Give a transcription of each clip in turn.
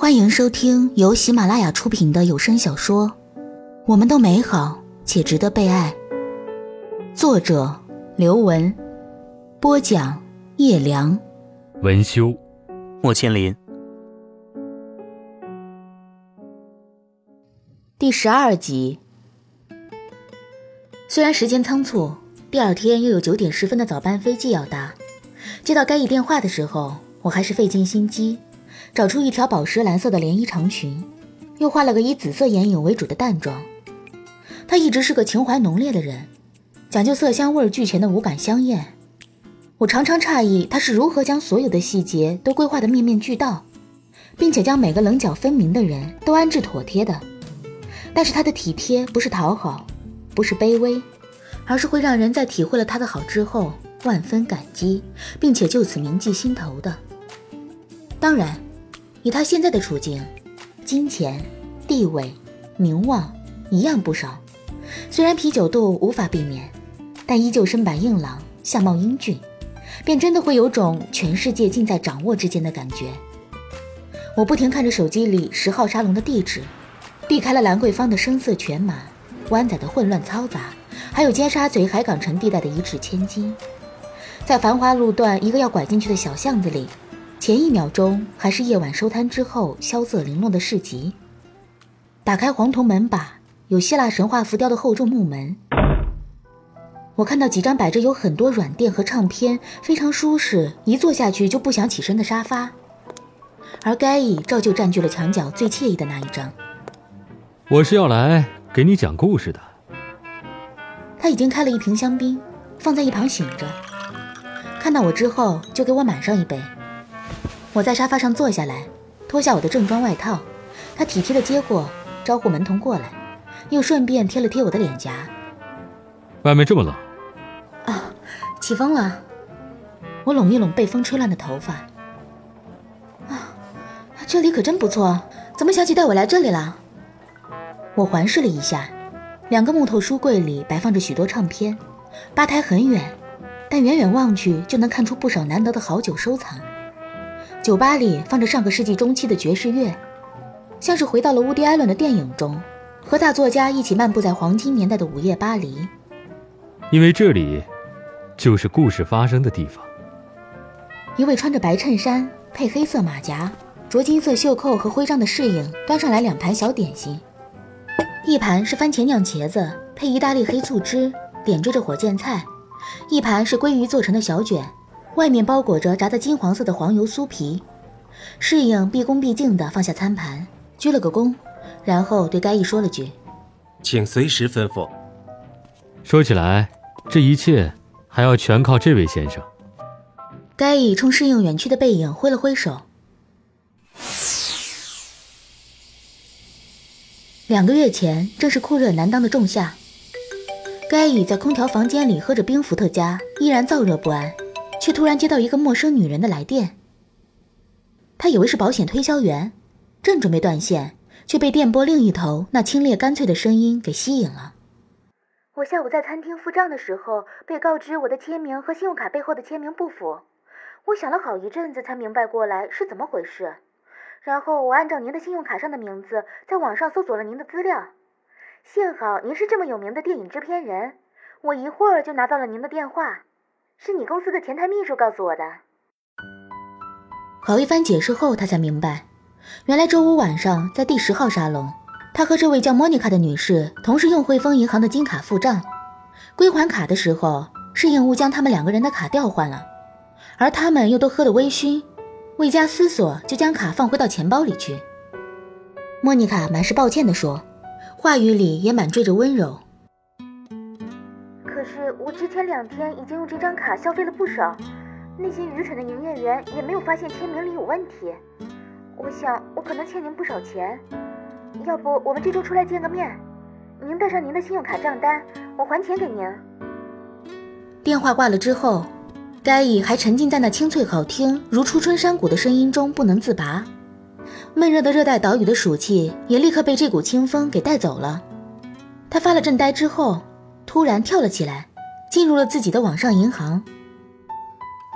欢迎收听由喜马拉雅出品的有声小说《我们都美好且值得被爱》，作者刘文，播讲叶良，文修，莫千林。第十二集。虽然时间仓促，第二天又有九点十分的早班飞机要搭，接到该一电话的时候，我还是费尽心机。找出一条宝石蓝色的连衣长裙，又画了个以紫色眼影为主的淡妆。他一直是个情怀浓烈的人，讲究色香味俱全的五感香艳。我常常诧异他是如何将所有的细节都规划的面面俱到，并且将每个棱角分明的人都安置妥帖的。但是他的体贴不是讨好，不是卑微，而是会让人在体会了他的好之后万分感激，并且就此铭记心头的。当然。以他现在的处境，金钱、地位、名望一样不少。虽然啤酒肚无法避免，但依旧身板硬朗，相貌英俊，便真的会有种全世界尽在掌握之间的感觉。我不停看着手机里十号沙龙的地址，避开了兰桂坊的声色犬马、湾仔的混乱嘈杂，还有尖沙咀海港城地带的一掷千金，在繁华路段一个要拐进去的小巷子里。前一秒钟还是夜晚收摊之后萧瑟零落的市集。打开黄铜门把，有希腊神话浮雕的厚重木门。我看到几张摆着有很多软垫和唱片，非常舒适，一坐下去就不想起身的沙发。而该椅照旧占据了墙角最惬意的那一张。我是要来给你讲故事的。他已经开了一瓶香槟，放在一旁醒着。看到我之后，就给我满上一杯。我在沙发上坐下来，脱下我的正装外套，他体贴的接过，招呼门童过来，又顺便贴了贴我的脸颊。外面这么冷，啊，起风了。我拢一拢被风吹乱的头发。啊，这里可真不错，怎么想起带我来这里了？我环视了一下，两个木头书柜里摆放着许多唱片，吧台很远，但远远望去就能看出不少难得的好酒收藏。酒吧里放着上个世纪中期的爵士乐，像是回到了乌迪·艾伦的电影中，和大作家一起漫步在黄金年代的午夜巴黎。因为这里，就是故事发生的地方。一位穿着白衬衫、配黑色马甲、着金色袖扣和徽章的侍应端上来两盘小点心，一盘是番茄酿茄子配意大利黑醋汁，点缀着火箭菜；一盘是鲑鱼做成的小卷。外面包裹着炸得金黄色的黄油酥皮，侍应毕恭毕敬地放下餐盘，鞠了个躬，然后对该义说了句：“请随时吩咐。”说起来，这一切还要全靠这位先生。该义冲侍应远去的背影挥了挥手。两个月前，正是酷热难当的仲夏，该义在空调房间里喝着冰伏特加，依然燥热不安。却突然接到一个陌生女人的来电。他以为是保险推销员，正准备断线，却被电波另一头那清冽干脆的声音给吸引了。我下午在餐厅付账的时候，被告知我的签名和信用卡背后的签名不符。我想了好一阵子才明白过来是怎么回事。然后我按照您的信用卡上的名字，在网上搜索了您的资料。幸好您是这么有名的电影制片人，我一会儿就拿到了您的电话。是你公司的前台秘书告诉我的。好一番解释后，他才明白，原来周五晚上在第十号沙龙，他和这位叫莫妮卡的女士同时用汇丰银行的金卡付账，归还卡的时候，是应物将他们两个人的卡调换了，而他们又都喝得微醺，未加思索就将卡放回到钱包里去。莫妮卡满是抱歉地说，话语里也满缀着温柔。是我之前两天已经用这张卡消费了不少，那些愚蠢的营业员也没有发现签名里有问题。我想我可能欠您不少钱，要不我们这周出来见个面，您带上您的信用卡账单，我还钱给您。电话挂了之后，该乙还沉浸在那清脆好听如初春山谷的声音中不能自拔，闷热的热带岛屿的暑气也立刻被这股清风给带走了。他发了阵呆之后，突然跳了起来。进入了自己的网上银行。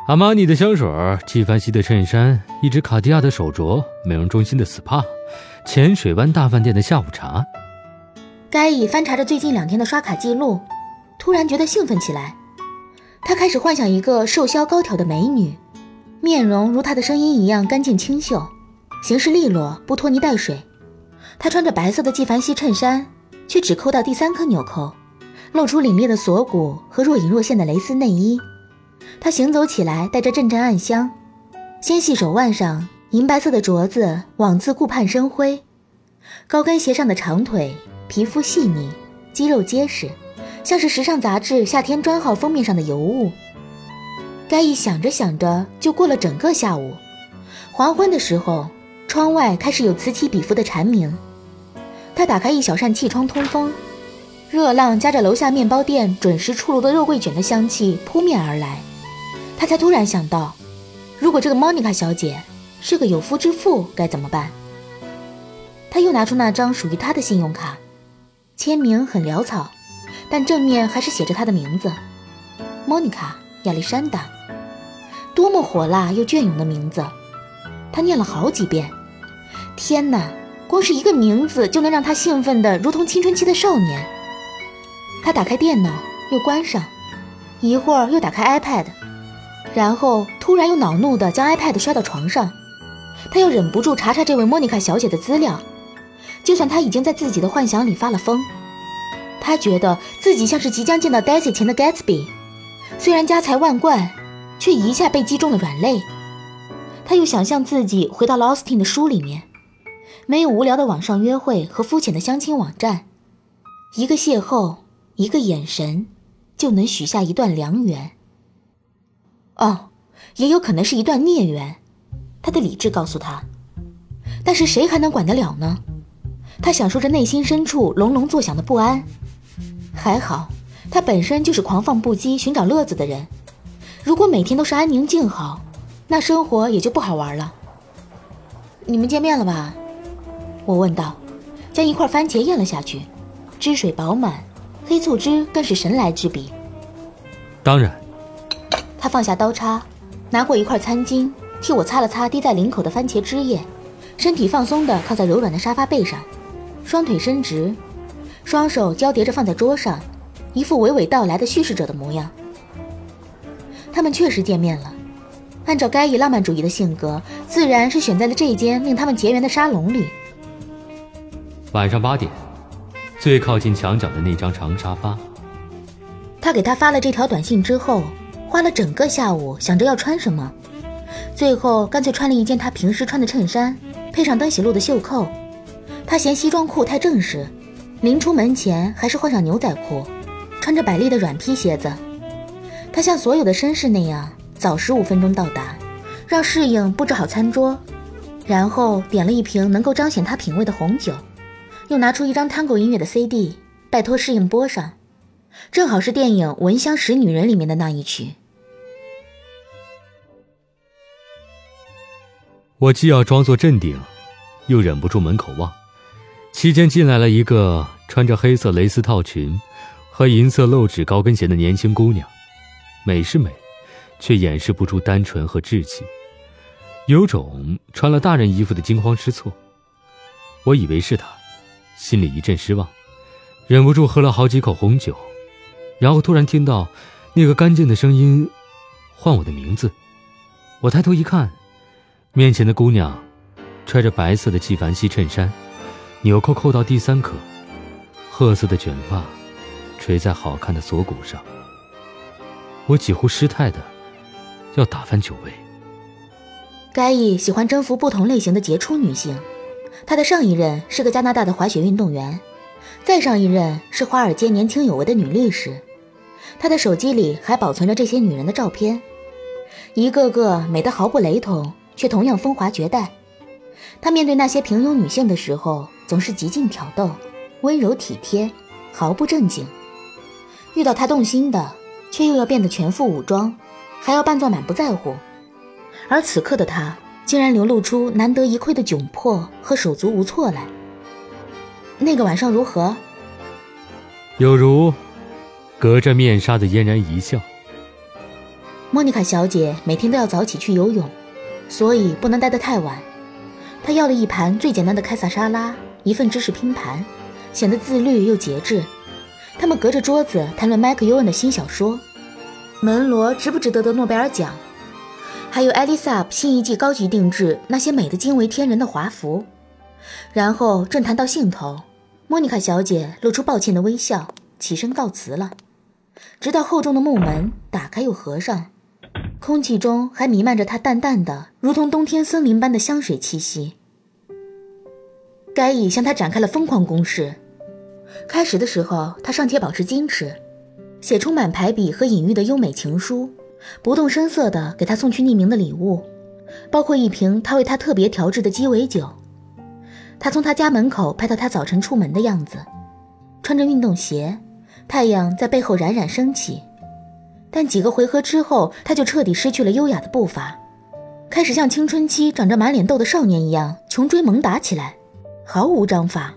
阿玛尼的香水，纪梵希的衬衫，一只卡地亚的手镯，美容中心的 SPA，浅水湾大饭店的下午茶。该乙翻查着最近两天的刷卡记录，突然觉得兴奋起来。他开始幻想一个瘦削高挑的美女，面容如她的声音一样干净清秀，行事利落，不拖泥带水。她穿着白色的纪梵希衬衫，却只扣到第三颗纽扣，露出凛冽的锁骨和若隐若现的蕾丝内衣。她行走起来带着阵阵暗香，纤细手腕上银白色的镯子网自顾盼生辉，高跟鞋上的长腿。皮肤细腻，肌肉结实，像是时尚杂志夏天专号封面上的尤物。该一想着想着，就过了整个下午。黄昏的时候，窗外开始有此起彼伏的蝉鸣。他打开一小扇气窗通风，热浪夹着楼下面包店准时出炉的肉桂卷的香气扑面而来。他才突然想到，如果这个莫妮卡小姐是个有夫之妇，该怎么办？他又拿出那张属于他的信用卡。签名很潦草，但正面还是写着她的名字，莫妮卡·亚历山大。多么火辣又隽永的名字！他念了好几遍。天哪，光是一个名字就能让他兴奋的如同青春期的少年。他打开电脑，又关上，一会儿又打开 iPad，然后突然又恼怒地将 iPad 摔到床上。他又忍不住查查这位莫妮卡小姐的资料。就算他已经在自己的幻想里发了疯，他觉得自己像是即将见到 Daisy 前的 Gatsby，虽然家财万贯，却一下被击中了软肋。他又想象自己回到了 Austin 的书里面，没有无聊的网上约会和肤浅的相亲网站，一个邂逅，一个眼神，就能许下一段良缘。哦，也有可能是一段孽缘，他的理智告诉他。但是谁还能管得了呢？他享受着内心深处隆隆作响的不安，还好，他本身就是狂放不羁、寻找乐子的人。如果每天都是安宁静好，那生活也就不好玩了。你们见面了吧？我问道，将一块番茄咽了下去，汁水饱满，黑醋汁更是神来之笔。当然。他放下刀叉，拿过一块餐巾，替我擦了擦滴在领口的番茄汁液，身体放松的靠在柔软的沙发背上。双腿伸直，双手交叠着放在桌上，一副娓娓道来的叙事者的模样。他们确实见面了。按照该以浪漫主义的性格，自然是选在了这一间令他们结缘的沙龙里。晚上八点，最靠近墙角的那张长沙发。他给他发了这条短信之后，花了整个下午想着要穿什么，最后干脆穿了一件他平时穿的衬衫，配上登喜路的袖扣。他嫌西装裤太正式，临出门前还是换上牛仔裤，穿着百丽的软皮鞋子。他像所有的绅士那样，早十五分钟到达，让侍应布置好餐桌，然后点了一瓶能够彰显他品味的红酒，又拿出一张 Tango 音乐的 CD，拜托适应播上，正好是电影《闻香识女人》里面的那一曲。我既要装作镇定，又忍不住门口望。期间进来了一个穿着黑色蕾丝套裙和银色露趾高跟鞋的年轻姑娘，美是美，却掩饰不住单纯和稚气，有种穿了大人衣服的惊慌失措。我以为是她，心里一阵失望，忍不住喝了好几口红酒，然后突然听到那个干净的声音唤我的名字。我抬头一看，面前的姑娘穿着白色的纪梵希衬衫。纽扣扣到第三颗，褐色的卷发垂在好看的锁骨上。我几乎失态的要打翻酒杯。该毅喜欢征服不同类型的杰出女性，他的上一任是个加拿大的滑雪运动员，再上一任是华尔街年轻有为的女律师。他的手机里还保存着这些女人的照片，一个个美得毫不雷同，却同样风华绝代。他面对那些平庸女性的时候。总是极尽挑逗，温柔体贴，毫不正经。遇到他动心的，却又要变得全副武装，还要扮作满不在乎。而此刻的他，竟然流露出难得一窥的窘迫和手足无措来。那个晚上如何？有如隔着面纱的嫣然一笑。莫妮卡小姐每天都要早起去游泳，所以不能待得太晚。她要了一盘最简单的凯撒沙拉，一份芝士拼盘，显得自律又节制。他们隔着桌子谈论麦克尤恩的新小说，门罗值不值得得诺贝尔奖，还有艾丽莎新一季高级定制那些美的惊为天人的华服。然后正谈到兴头，莫妮卡小姐露出抱歉的微笑，起身告辞了。直到厚重的木门打开又合上，空气中还弥漫着她淡淡的、如同冬天森林般的香水气息。该已向她展开了疯狂攻势。开始的时候，他尚且保持矜持，写充满排比和隐喻的优美情书，不动声色地给他送去匿名的礼物，包括一瓶他为他特别调制的鸡尾酒。他从他家门口拍到他早晨出门的样子，穿着运动鞋，太阳在背后冉冉升起。但几个回合之后，他就彻底失去了优雅的步伐，开始像青春期长着满脸痘的少年一样穷追猛打起来，毫无章法。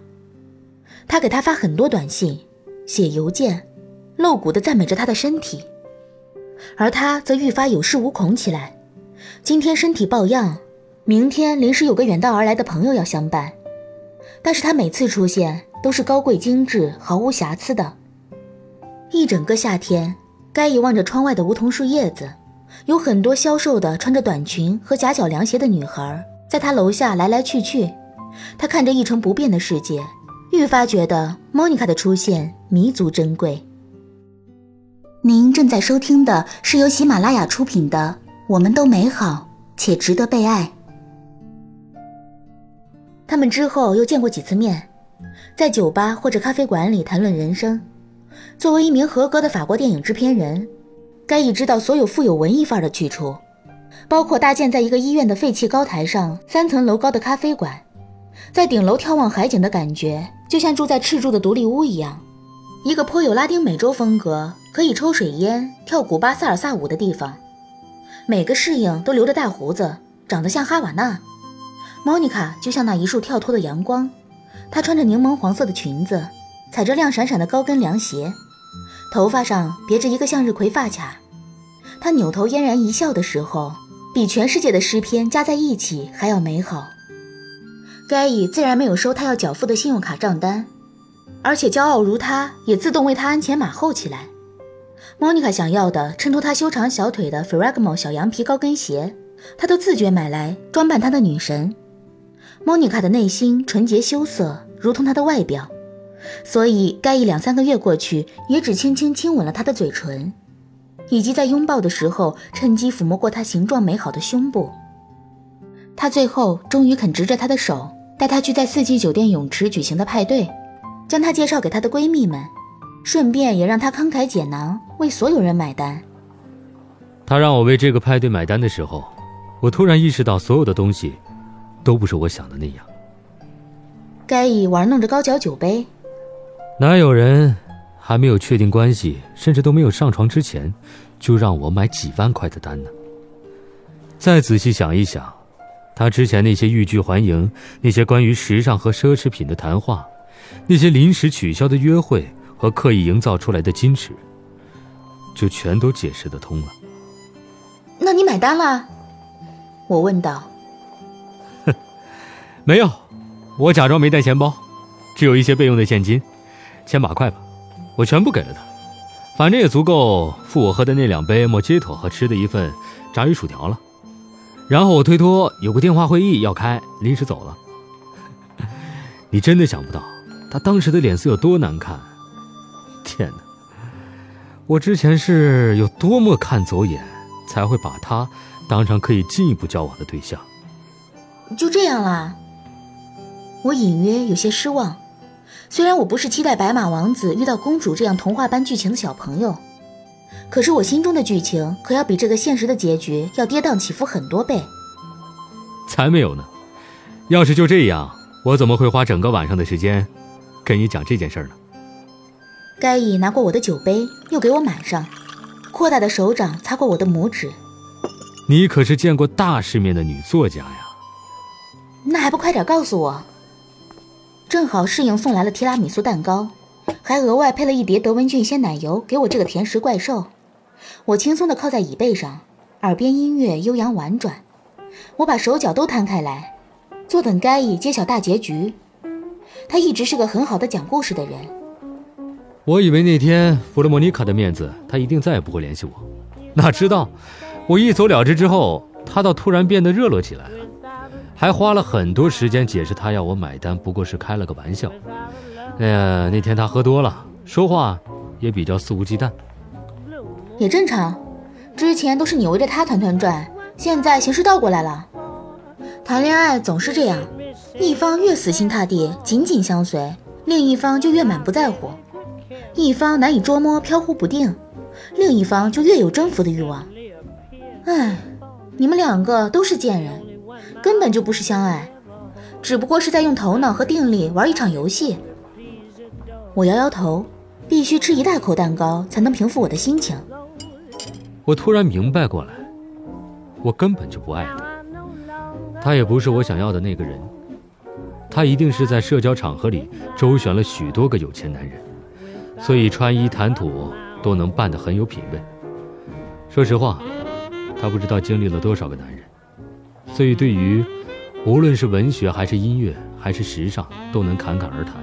他给他发很多短信，写邮件，露骨地赞美着他的身体，而他则愈发有恃无恐起来。今天身体抱恙，明天临时有个远道而来的朋友要相伴，但是他每次出现都是高贵精致、毫无瑕疵的。一整个夏天，该遗望着窗外的梧桐树叶子，有很多消瘦的穿着短裙和夹脚凉鞋的女孩在他楼下来来去去。他看着一成不变的世界。愈发觉得莫妮卡的出现弥足珍贵。您正在收听的是由喜马拉雅出品的《我们都美好且值得被爱》。他们之后又见过几次面，在酒吧或者咖啡馆里谈论人生。作为一名合格的法国电影制片人，该已知道所有富有文艺范儿的去处，包括搭建在一个医院的废弃高台上三层楼高的咖啡馆。在顶楼眺望海景的感觉，就像住在赤柱的独立屋一样，一个颇有拉丁美洲风格、可以抽水烟、跳古巴萨尔萨舞的地方。每个侍应都留着大胡子，长得像哈瓦那。莫妮卡就像那一束跳脱的阳光，她穿着柠檬黄色的裙子，踩着亮闪闪的高跟凉鞋，头发上别着一个向日葵发卡。她扭头嫣然一笑的时候，比全世界的诗篇加在一起还要美好。该乙自然没有收他要缴付的信用卡账单，而且骄傲如他，也自动为他鞍前马后起来。莫妮卡想要的衬托她修长小腿的 Ferragamo 小羊皮高跟鞋，她都自觉买来装扮她的女神。莫妮卡的内心纯洁羞涩，如同她的外表，所以该一两三个月过去，也只轻轻亲吻了她的嘴唇，以及在拥抱的时候趁机抚摸过她形状美好的胸部。他最后终于肯执着她的手。带她去在四季酒店泳池举行的派对，将她介绍给她的闺蜜们，顺便也让他慷慨解囊，为所有人买单。他让我为这个派对买单的时候，我突然意识到，所有的东西都不是我想的那样。该以玩弄着高脚酒杯，哪有人还没有确定关系，甚至都没有上床之前，就让我买几万块的单呢？再仔细想一想。他之前那些欲拒还迎，那些关于时尚和奢侈品的谈话，那些临时取消的约会和刻意营造出来的矜持，就全都解释得通了。那你买单了？我问道。哼，没有，我假装没带钱包，只有一些备用的现金，千把块吧，我全部给了他，反正也足够付我喝的那两杯莫吉托和吃的一份炸鱼薯条了。然后我推脱，有个电话会议要开，临时走了。你真的想不到，他当时的脸色有多难看。天哪！我之前是有多么看走眼，才会把他当成可以进一步交往的对象？就这样啦。我隐约有些失望。虽然我不是期待白马王子遇到公主这样童话般剧情的小朋友。可是我心中的剧情可要比这个现实的结局要跌宕起伏很多倍。才没有呢！要是就这样，我怎么会花整个晚上的时间跟你讲这件事呢？该乙拿过我的酒杯，又给我满上，扩大的手掌擦过我的拇指。你可是见过大世面的女作家呀！那还不快点告诉我？正好侍应送来了提拉米苏蛋糕，还额外配了一碟德文郡鲜奶油给我这个甜食怪兽。我轻松地靠在椅背上，耳边音乐悠扬婉转。我把手脚都摊开来，坐等该乙揭晓大结局。他一直是个很好的讲故事的人。我以为那天弗洛莫妮卡的面子，他一定再也不会联系我。哪知道，我一走了之之后，他倒突然变得热络起来了，还花了很多时间解释他要我买单不过是开了个玩笑。哎呀，那天他喝多了，说话也比较肆无忌惮。也正常，之前都是你围着他团团转，现在形势倒过来了。谈恋爱总是这样，一方越死心塌地、紧紧相随，另一方就越满不在乎；一方难以捉摸、飘忽不定，另一方就越有征服的欲望。唉，你们两个都是贱人，根本就不是相爱，只不过是在用头脑和定力玩一场游戏。我摇摇头，必须吃一大口蛋糕才能平复我的心情。我突然明白过来，我根本就不爱他，他也不是我想要的那个人。他一定是在社交场合里周旋了许多个有钱男人，所以穿衣谈吐都能扮得很有品位。说实话，他不知道经历了多少个男人，所以对于无论是文学还是音乐还是时尚，都能侃侃而谈。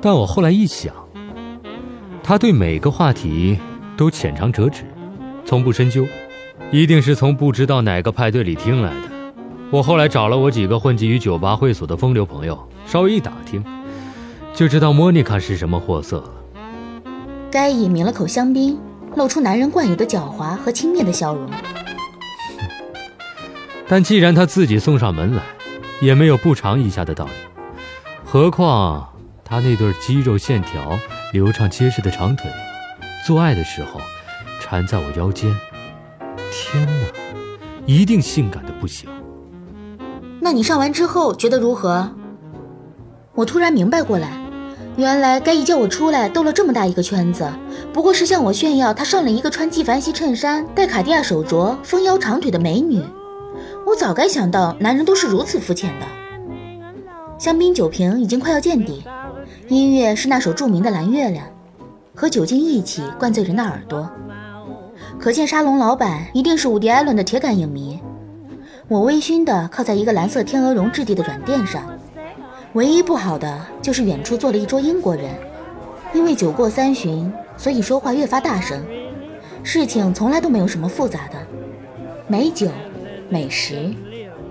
但我后来一想，他对每个话题都浅尝辄止。从不深究，一定是从不知道哪个派对里听来的。我后来找了我几个混迹于酒吧会所的风流朋友，稍微一打听，就知道莫妮卡是什么货色了。该隐抿了口香槟，露出男人惯有的狡猾和轻蔑的笑容。但既然他自己送上门来，也没有不尝一下的道理。何况他那对肌肉线条流畅结实的长腿，做爱的时候。缠在我腰间，天哪，一定性感的不行。那你上完之后觉得如何？我突然明白过来，原来该一叫我出来兜了这么大一个圈子，不过是向我炫耀他上了一个穿纪梵希衬衫、戴卡地亚手镯、丰腰长腿的美女。我早该想到，男人都是如此肤浅的。香槟酒瓶已经快要见底，音乐是那首著名的《蓝月亮》，和酒精一起灌醉人的耳朵。可见沙龙老板一定是伍迪·艾伦的铁杆影迷。我微醺地靠在一个蓝色天鹅绒质地的软垫上，唯一不好的就是远处坐了一桌英国人，因为酒过三巡，所以说话越发大声。事情从来都没有什么复杂的，美酒、美食、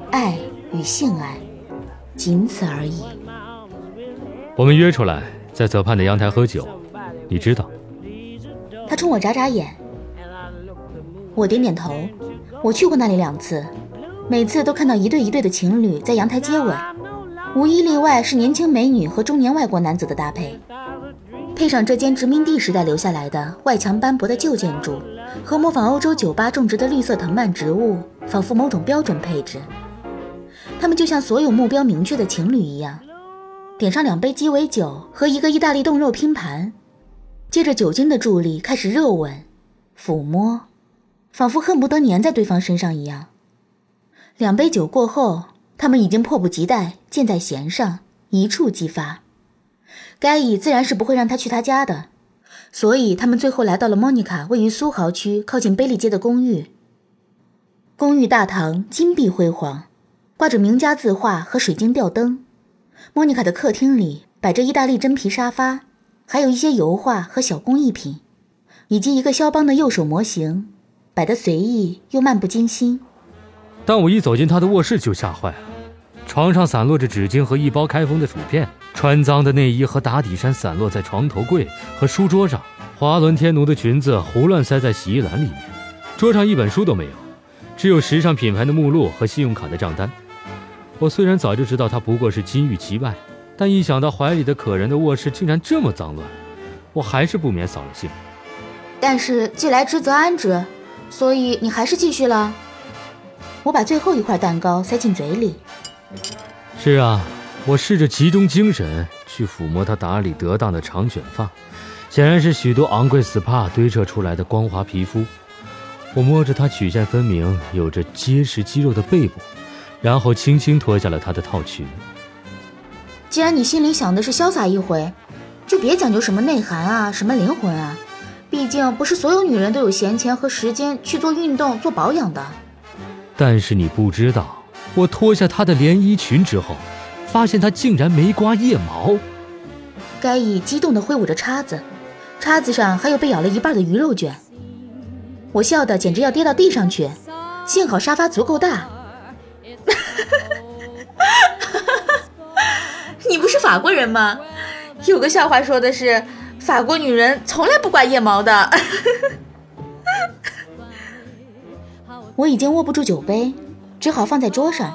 爱与性爱，仅此而已。我们约出来在泽畔的阳台喝酒，你知道。他冲我眨眨眼。我点点头，我去过那里两次，每次都看到一对一对的情侣在阳台接吻，无一例外是年轻美女和中年外国男子的搭配，配上这间殖民地时代留下来的外墙斑驳的旧建筑和模仿欧洲酒吧种植的绿色藤蔓植物，仿佛某种标准配置。他们就像所有目标明确的情侣一样，点上两杯鸡尾酒和一个意大利冻肉拼盘，借着酒精的助力开始热吻、抚摸。仿佛恨不得粘在对方身上一样。两杯酒过后，他们已经迫不及待，箭在弦上，一触即发。该乙自然是不会让他去他家的，所以他们最后来到了莫妮卡位于苏豪区靠近贝利街的公寓。公寓大堂金碧辉煌，挂着名家字画和水晶吊灯。莫妮卡的客厅里摆着意大利真皮沙发，还有一些油画和小工艺品，以及一个肖邦的右手模型。摆得随意又漫不经心，但我一走进他的卧室就吓坏了。床上散落着纸巾和一包开封的薯片，穿脏的内衣和打底衫散落在床头柜和书桌上，华伦天奴的裙子胡乱塞在洗衣篮里面。桌上一本书都没有，只有时尚品牌的目录和信用卡的账单。我虽然早就知道他不过是金玉其外，但一想到怀里的可人的卧室竟然这么脏乱，我还是不免扫了兴。但是既来之则安之。所以你还是继续了。我把最后一块蛋糕塞进嘴里。是啊，我试着集中精神去抚摸她打理得当的长卷发，显然是许多昂贵 SPA 堆砌出来的光滑皮肤。我摸着她曲线分明、有着结实肌肉的背部，然后轻轻脱下了她的套裙。既然你心里想的是潇洒一回，就别讲究什么内涵啊，什么灵魂啊。毕竟不是所有女人都有闲钱和时间去做运动、做保养的。但是你不知道，我脱下她的连衣裙之后，发现她竟然没刮腋毛。该乙激动地挥舞着叉子，叉子上还有被咬了一半的鱼肉卷。我笑得简直要跌到地上去，幸好沙发足够大。你不是法国人吗？有个笑话说的是，法国女人从来不刮腋毛的。我已经握不住酒杯，只好放在桌上。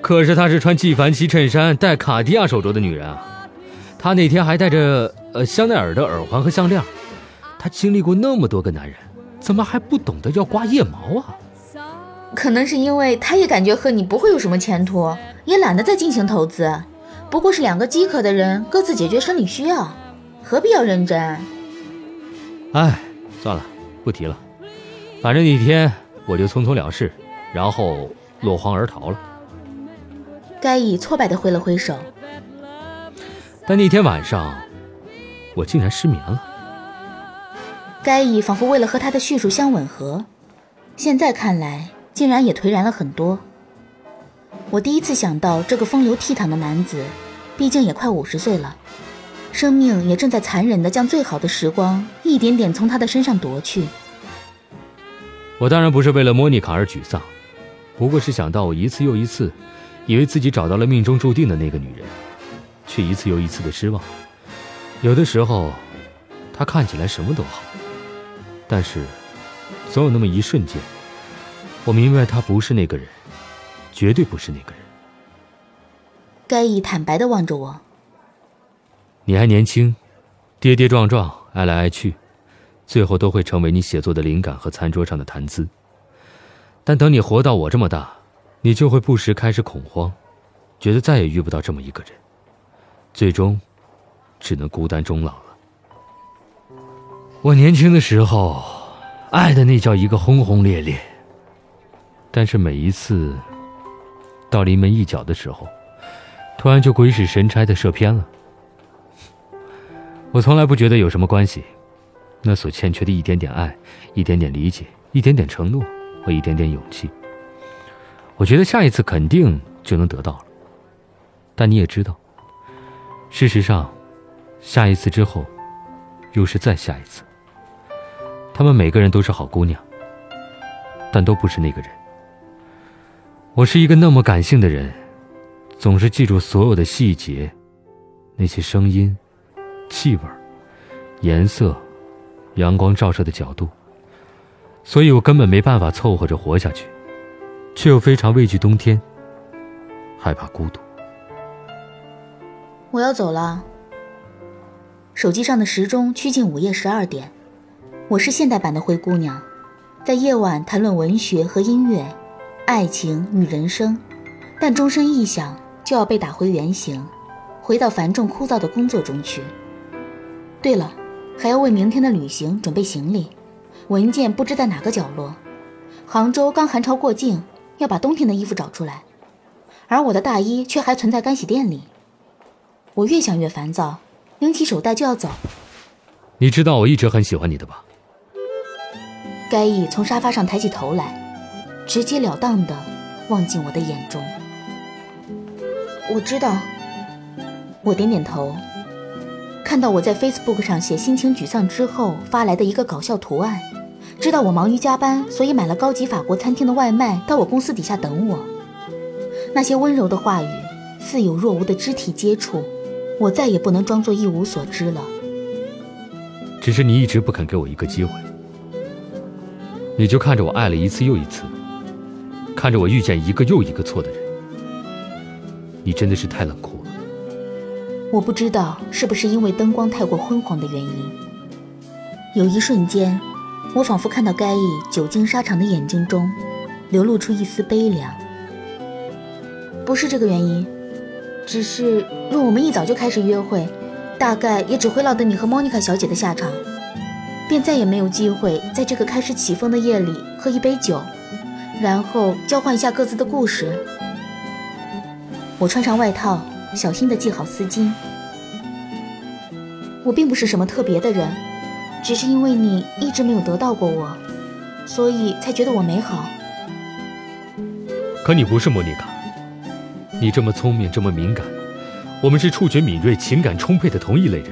可是她是穿纪梵希衬衫、戴卡地亚手镯的女人啊。她那天还戴着呃香奈儿的耳环和项链，她经历过那么多个男人，怎么还不懂得要刮腋毛啊？可能是因为她也感觉和你不会有什么前途，也懒得再进行投资。不过是两个饥渴的人各自解决生理需要，何必要认真？哎，算了，不提了。反正那天我就匆匆了事，然后落荒而逃了。该以挫败的挥了挥手。但那天晚上，我竟然失眠了。该以仿佛为了和他的叙述相吻合，现在看来竟然也颓然了很多。我第一次想到这个风流倜傥的男子，毕竟也快五十岁了，生命也正在残忍地将最好的时光一点点从他的身上夺去。我当然不是为了莫妮卡而沮丧，不过是想到我一次又一次，以为自己找到了命中注定的那个女人。却一次又一次的失望。有的时候，她看起来什么都好，但是，总有那么一瞬间，我明白她不是那个人，绝对不是那个人。该乙坦白的望着我。你还年轻，跌跌撞撞，爱来爱去，最后都会成为你写作的灵感和餐桌上的谈资。但等你活到我这么大，你就会不时开始恐慌，觉得再也遇不到这么一个人。最终，只能孤单终老了。我年轻的时候，爱的那叫一个轰轰烈烈。但是每一次到临门一脚的时候，突然就鬼使神差的射偏了。我从来不觉得有什么关系，那所欠缺的一点点爱、一点点理解、一点点承诺和一点点勇气，我觉得下一次肯定就能得到了。但你也知道。事实上，下一次之后，又是再下一次。他们每个人都是好姑娘，但都不是那个人。我是一个那么感性的人，总是记住所有的细节，那些声音、气味、颜色、阳光照射的角度，所以我根本没办法凑合着活下去，却又非常畏惧冬天，害怕孤独。我要走了。手机上的时钟趋近午夜十二点。我是现代版的灰姑娘，在夜晚谈论文学和音乐、爱情与人生，但钟声一响就要被打回原形，回到繁重枯燥的工作中去。对了，还要为明天的旅行准备行李，文件不知在哪个角落。杭州刚寒潮过境，要把冬天的衣服找出来，而我的大衣却还存在干洗店里。我越想越烦躁，拎起手袋就要走。你知道我一直很喜欢你的吧？该意从沙发上抬起头来，直截了当的望进我的眼中。我知道。我点点头。看到我在 Facebook 上写心情沮丧之后发来的一个搞笑图案，知道我忙于加班，所以买了高级法国餐厅的外卖到我公司底下等我。那些温柔的话语，似有若无的肢体接触。我再也不能装作一无所知了。只是你一直不肯给我一个机会，你就看着我爱了一次又一次，看着我遇见一个又一个错的人，你真的是太冷酷了。我不知道是不是因为灯光太过昏黄的原因，有一瞬间，我仿佛看到该意久经沙场的眼睛中，流露出一丝悲凉。不是这个原因。只是，若我们一早就开始约会，大概也只会落得你和莫妮卡小姐的下场，便再也没有机会在这个开始起风的夜里喝一杯酒，然后交换一下各自的故事。我穿上外套，小心地系好丝巾。我并不是什么特别的人，只是因为你一直没有得到过我，所以才觉得我美好。可你不是莫妮卡，你这么聪明，这么敏感，我们是触觉敏锐、情感充沛的同一类人。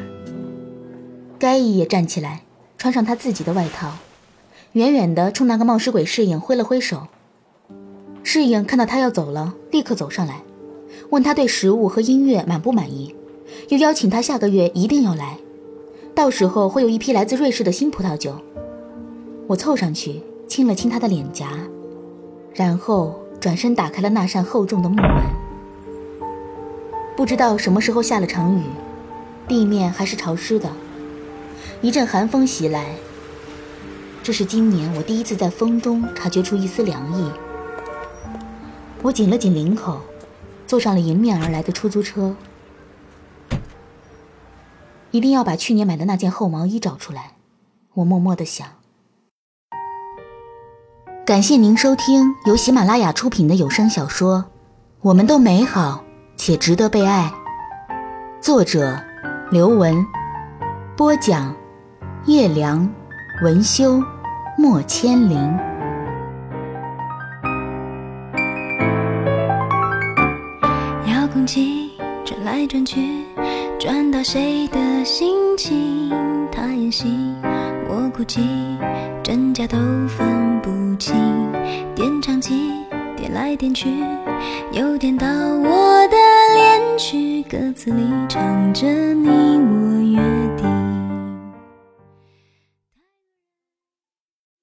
该伊也站起来，穿上他自己的外套，远远的冲那个冒失鬼侍应挥了挥手。侍应看到他要走了，立刻走上来，问他对食物和音乐满不满意，又邀请他下个月一定要来，到时候会有一批来自瑞士的新葡萄酒。我凑上去亲了亲他的脸颊，然后转身打开了那扇厚重的木门。不知道什么时候下了场雨，地面还是潮湿的。一阵寒风袭来，这是今年我第一次在风中察觉出一丝凉意。我紧了紧领口，坐上了迎面而来的出租车。一定要把去年买的那件厚毛衣找出来，我默默的想。感谢您收听由喜马拉雅出品的有声小说《我们都美好且值得被爱》，作者刘文，播讲。叶良，文修，莫千灵。转去，转到谁的心情？他演戏，我哭泣，真假都分不清。点唱机点来点去，又点到我的恋曲，歌词里唱着你我约定。